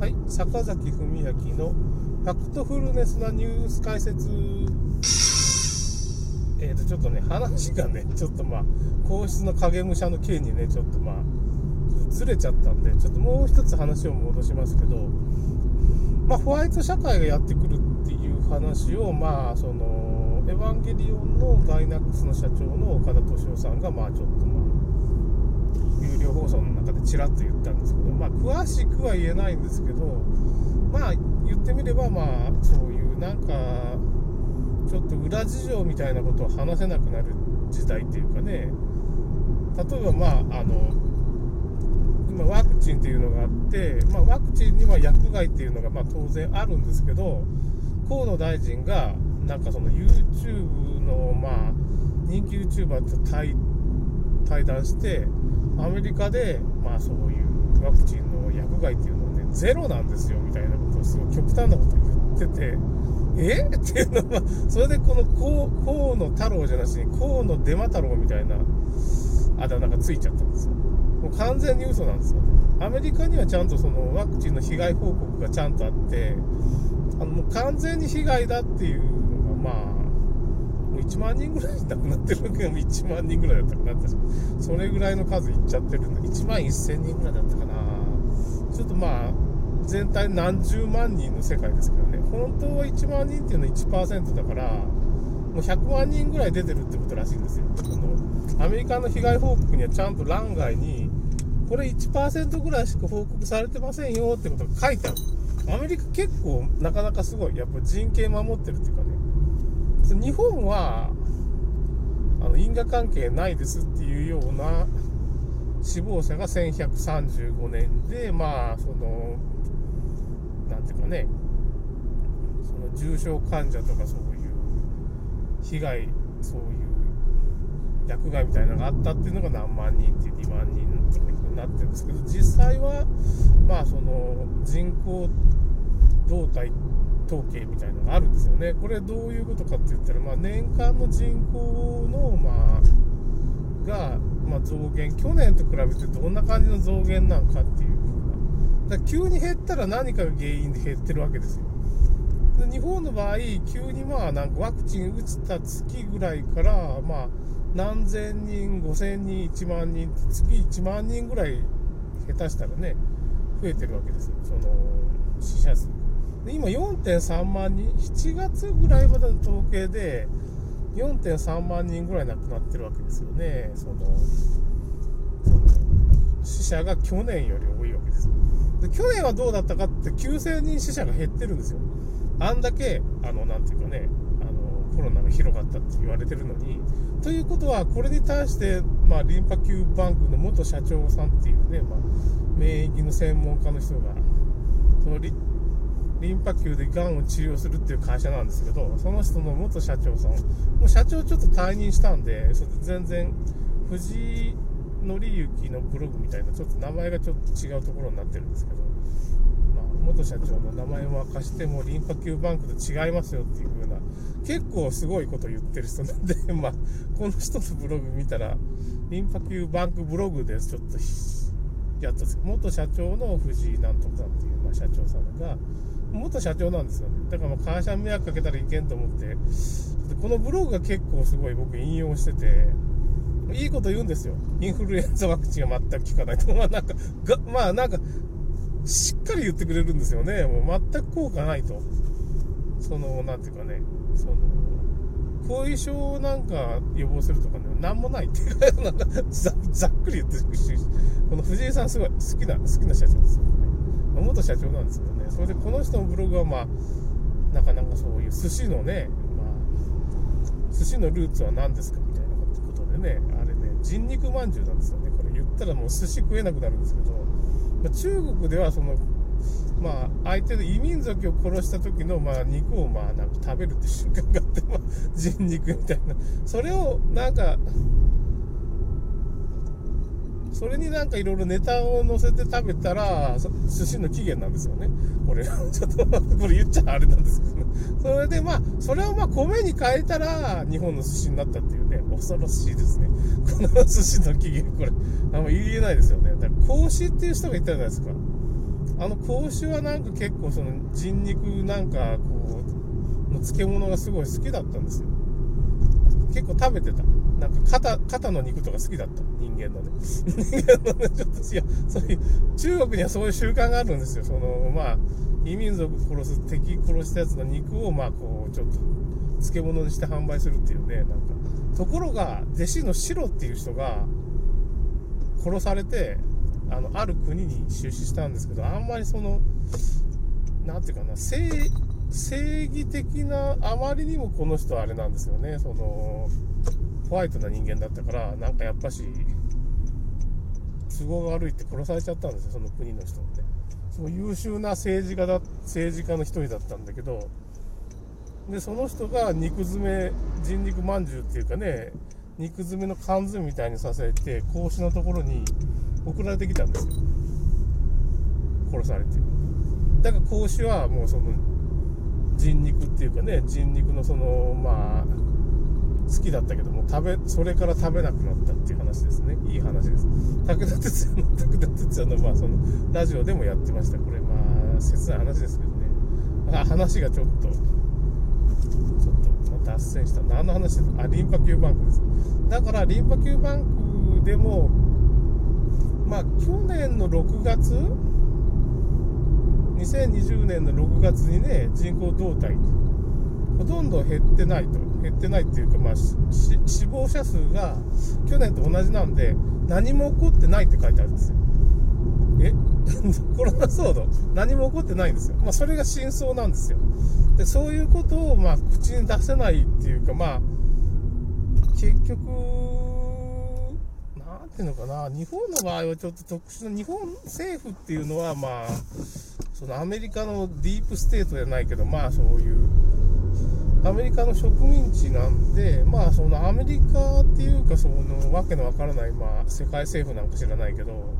はい、坂崎文明のファクトフルネスなニュース解説。えーと、ちょっとね、話がね、ちょっとまあ、皇室の影武者の件にね、ちょっとまあ、ずれちゃったんで、ちょっともう一つ話を戻しますけど、まあ、ホワイト社会がやってくるっていう話を、まあ、その、エヴァンゲリオンのガイナックスの社長の岡田敏夫さんが、まあ、ちょっとまあ、有料放送の中でちらっと言ったんですけど、まあ、詳しくは言えないんですけど、まあ、言ってみれば、まあ、そういうなんか、ちょっと裏事情みたいなことを話せなくなる時代っていうかね、例えば、まあ、あの、今、ワクチンっていうのがあって、まあ、ワクチンには薬害っていうのが、ま、当然あるんですけど、河野大臣が、なんかその YouTube の、まあ、人気 YouTuber と対談して、アメリカで、まあそういうワクチンの薬害っていうのはね、ゼロなんですよみたいなことをすごい極端なこと言ってて、えっていうのは、それでこの河野太郎じゃなしに、河野デマ太郎みたいなあだ名がついちゃったんですよ。もう完全に嘘なんですよ。アメリカにはちゃんとそのワクチンの被害報告がちゃんとあって、あのもう完全に被害だっていうのが、まあ、1万人ぐらい亡くなってるわけも1万人ぐらいだったかなそれぐらいの数いっちゃってるんで1万1000人ぐらいだったかな。ちょっとまあ全体何十万人の世界ですけどね。本当は1万人っていうのは1%だからもう100万人ぐらい出てるってことらしいんですよ。このアメリカの被害報告にはちゃんと欄外にこれ1%ぐらいしか報告されてませんよってことが書いてある。アメリカ結構なかなかすごい。やっぱ人権守ってるっていうか日本はあの因果関係ないですっていうような死亡者が1135年でまあそのなんていうかねその重症患者とかそういう被害そういう薬害みたいなのがあったっていうのが何万人っていう2万人とかになってるんですけど実際はまあその人口動態統計みたいのがあるんですよね。これどういうことかって言ったら、まあ、年間の人口の、まあ、が、まあ、増減、去年と比べてどんな感じの増減なんかっていう風な。だ急に減ったら何かが原因で減ってるわけですよ。で日本の場合、急にまあなんかワクチン打った月ぐらいから、まあ何千人、5000人、1万人って月1万人ぐらい下手したらね、増えてるわけですよ。その死者数が今4.3万人、7月ぐらいまでの統計で、4.3万人ぐらい亡くなってるわけですよね。その、その死者が去年より多いわけです。で去年はどうだったかって9000人死者が減ってるんですよ。あんだけ、あの、なんていうかね、あの、コロナが広がったって言われてるのに、ということは、これに対して、まあ、リンパ球バンクの元社長さんっていうね、まあ、免疫の専門家の人が、そのリンパ球でがんを治療するっていう会社なんですけど、その人の元社長さん、もう社長ちょっと退任したんで、それ全然、藤井紀之のブログみたいな、ちょっと名前がちょっと違うところになってるんですけど、まあ、元社長の名前を明かしても、リンパ球バンクと違いますよっていう風な、結構すごいこと言ってる人なんで、まあ、この人のブログ見たら、リンパ球バンクブログですちょっとやったんです元社長の藤井なんとかっていう、まあ、社長さんが、元社長なんですよ。だからまあ会社迷惑かけたらいけんと思って、このブログが結構すごい僕引用してて、いいこと言うんですよ。インフルエンザワクチンが全く効かないと。まあなんか、がまあなんか、しっかり言ってくれるんですよね。もう全く効果ないと。その、なんていうかね、その、後遺症なんか予防するとかね、なんもないっていうか、なんかざざっくり言ってるし、この藤井さんすごい好きな、好きな社長ですよ元社長なんですけどね。それでこの人のブログはまあ、なかなかそういう寿司のね、まあ、寿司のルーツは何ですかみたいなことでね、あれね、人肉まんじゅうなんですよね。これ言ったらもう寿司食えなくなるんですけど、まあ、中国ではその、まあ、相手の異民族を殺した時の、まあ、肉を、まあ、なんか食べるって瞬間があって、まあ、人肉みたいな。それを、なんか、それになんかいろいろネタを乗せて食べたら、寿司の起源なんですよね。これ、ちょっと、これ言っちゃあれなんですけどね。それでまあ、それをまあ米に変えたら、日本の寿司になったっていうね、恐ろしいですね。この寿司の起源、これ、あんま言えないですよね。だから、孔子っていう人がいたじゃないですか。あの孔子はなんか結構その人肉なんかこうの漬物がすごい好きだったんですよ結構食べてた。なんか肩肩の肉とか好きだった。人間のね。人間のねちょっといやそういう中国にはそういう習慣があるんですよ。そのまあ異民族殺す敵殺したやつの肉をまあこうちょっと漬物にして販売するっていうねなんか。ところが弟子のシロっていう人が殺されてあのある国に出資したんですけどあんまりその何て言うかな正正義的なあまりにもこの人あれなんですよね。そのホワイトな人間だったからなんかやっぱし都合が悪いって殺されちゃったんですよ。その国の人って。その優秀な政治家だ政治家の一人だったんだけど。でその人が肉詰め人肉まんじゅうっていうかね肉詰めの缶詰みたいにさせて格子のところに送られてきたんですよ。殺されて。だから格子はもうその人肉っていうかね人肉のそのまあ好きだったけども食べそれから食べなくなったっていう話ですね。いい話です。武田鉄矢の武田鉄矢のまあそのラジオでもやってました。これまあ切ない話ですけどね。あ話がちょっとちょっと、まあ、脱線した。何の話ですあリンパ球バンクです。だからリンパ球バンクでもまあ去年の6月2020年の6月にね人口動態。ほとんど減ってないと。減ってないっていうか、まあ、死亡者数が去年と同じなんで何も起こってないって書いてあるんですよ。え？コロナ騒動？何も起こってないんですよ。まあそれが真相なんですよ。でそういうことをまあ口に出せないっていうかまあ結局何ていうのかな。日本の場合はちょっと特殊な日本政府っていうのはまあそのアメリカのディープステートじゃないけどまあそういうアメリカの植民地なんで、まあ、そのアメリカっていうか、そのわけのわからない、まあ、世界政府なんか知らないけど、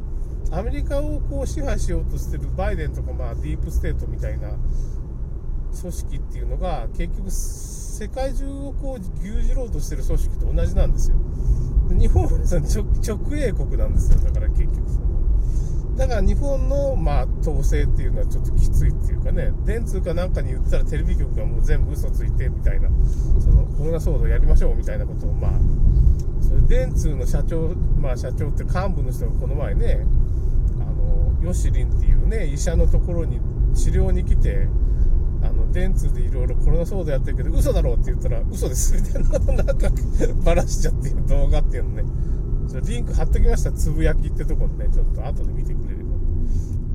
アメリカをこう支配しようとしてるバイデンとか、まあ、ディープステートみたいな組織っていうのが、結局、世界中をこう牛耳ろうとしてる組織と同じなんですよ。日本は直営国なんですよ、だから結局。だから日本の、まあ、統制っていうのはちょっときついっていうかね、電通かなんかに言ったらテレビ局がもう全部嘘ついてみたいな、そのコロナ騒動やりましょうみたいなことを、まあ、それ電通の社長、まあ社長って幹部の人がこの前ね、あの、ヨシリンっていうね、医者のところに治療に来て、あの、電通でいろいろコロナ騒動やってるけど、嘘だろうって言ったら、嘘ですみたいな、なんか、ばらしちゃっていう動画っていうのね。リンク貼っときました、つぶやきってとこにね、ちょっと後で見てくれれば。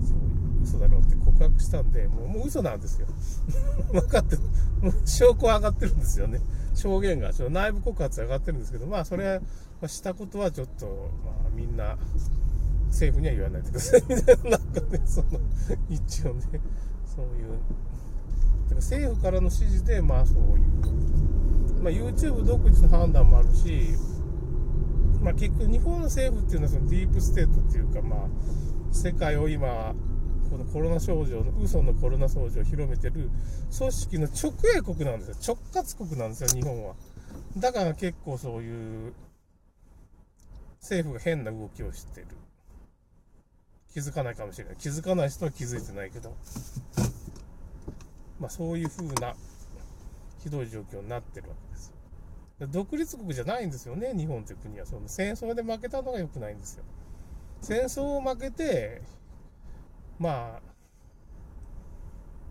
そう嘘だろうって告白したんで、もうもう嘘なんですよ。分かって。もう証拠上がってるんですよね。証言が、ちょっと内部告発上がってるんですけど、まあそれは、したことはちょっと、まあみんな、政府には言わないでください。みたいな、なんかね、その、一応ね、そういう、だから政府からの指示で、まあそういう、まあ YouTube 独自の判断もあるし、まあ、結局日本の政府っていうのはそのディープステートっていうか、まあ、世界を今このコロナ症状の嘘のコロナ症状を広めてる組織の直営国なんですよ。直轄国なんですよ日本は。だから結構そういう政府が変な動きをしてる。気づかないかもしれない。気づかない人は気づいてないけど。まあそういう風なひどい状況になってるわけです独立国じゃないんですよね、日本という国は。その戦争で負けたのが良くないんですよ。戦争を負けて、ま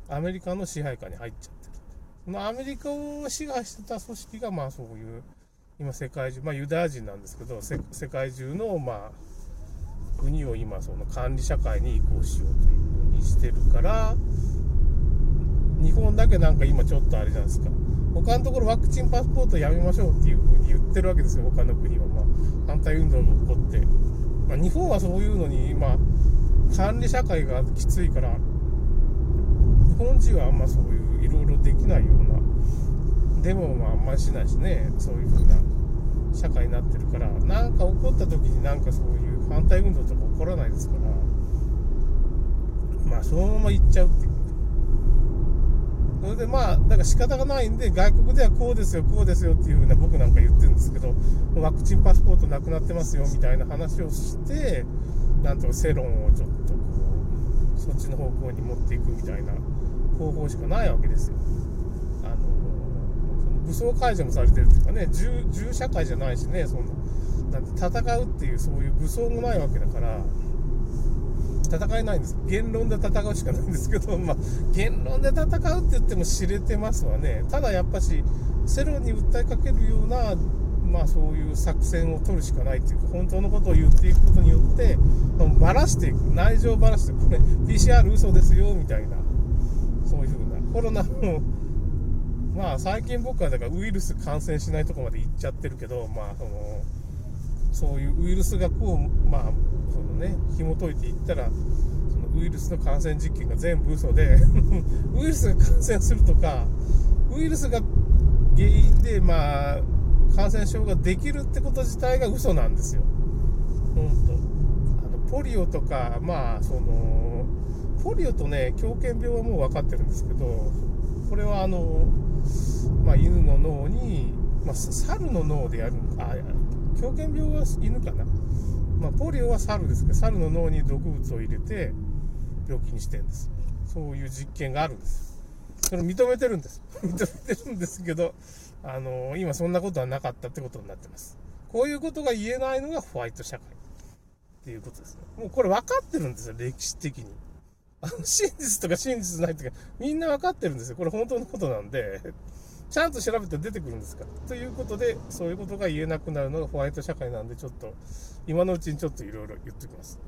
あ、アメリカの支配下に入っちゃってる。そのアメリカを支配してた組織が、まあそういう、今世界中、まあユダヤ人なんですけど、世界中の、まあ、国を今その管理社会に移行しようというふうにしてるから、日本だけなんか今ちょっとあれじゃないですか。他のところワクチンパスポートやめましょうっていうふうに言ってるわけですよ、他の国は。まあ、反対運動が起こって。まあ、日本はそういうのに、まあ、管理社会がきついから、日本人はあんまそういういろいろできないような、デモもあんまりしないしね、そういう風な社会になってるから、なんか起こった時になんかそういう反対運動とか起こらないですから、まあそのまま行っちゃうっていう。それでまあ、だから仕方がないんで、外国ではこうですよ、こうですよっていうふうな僕なんか言ってるんですけど、ワクチンパスポートなくなってますよみたいな話をして、なんとか世論をちょっとこう、そっちの方向に持っていくみたいな方法しかないわけですよ。あのその武装解除もされてるっていうかね銃銃社会じゃないしねそのなんて戦うっていうそういう武装もないわけだから戦えないんです。言論で戦うしかないんですけど、まあ、言論で戦うって言っても知れてますわね。ただやっぱし世論に訴えかけるようなまあそういう作戦を取るしかないっていうか本当のことを言っていくことによってばらしていく。内情をばらしてこれ PCR 嘘ですよみたいな。そういうふうな。コロナもまあ最近僕はだからウイルス感染しないとこまで行っちゃってるけどまあそのそういうウイルスがこうまあそのね紐解いていったらそのウイルスの感染実験が全部嘘で ウイルスが感染するとかウイルスが原因でまあ感染症ができるってこと自体が嘘なんですよ。本当あのポリオとかまあそのポリオとね狂犬病はもう分かってるんですけどこれはあの、まあ、犬の脳に、まあ、猿の脳でやるあ狂犬病は犬かな、まあ、ポリオは猿ですけど猿の脳に毒物を入れて病気にしてるんです。そういう実験があるんです。それ認めてるんです。認めてるんですけどあの今そんなことはなかったってことになってます。こういうことが言えないのがホワイト社会。っていうことですね。もうこれ分かってるんですよ歴史的に。あの真実とか真実ないとかみんな分かってるんですよ。これ本当のことなんで。ちゃんと調べて出てくるんですか？ということで、そういうことが言えなくなるのがホワイト社会なんで、ちょっと、今のうちにちょっといろいろ言っておきます。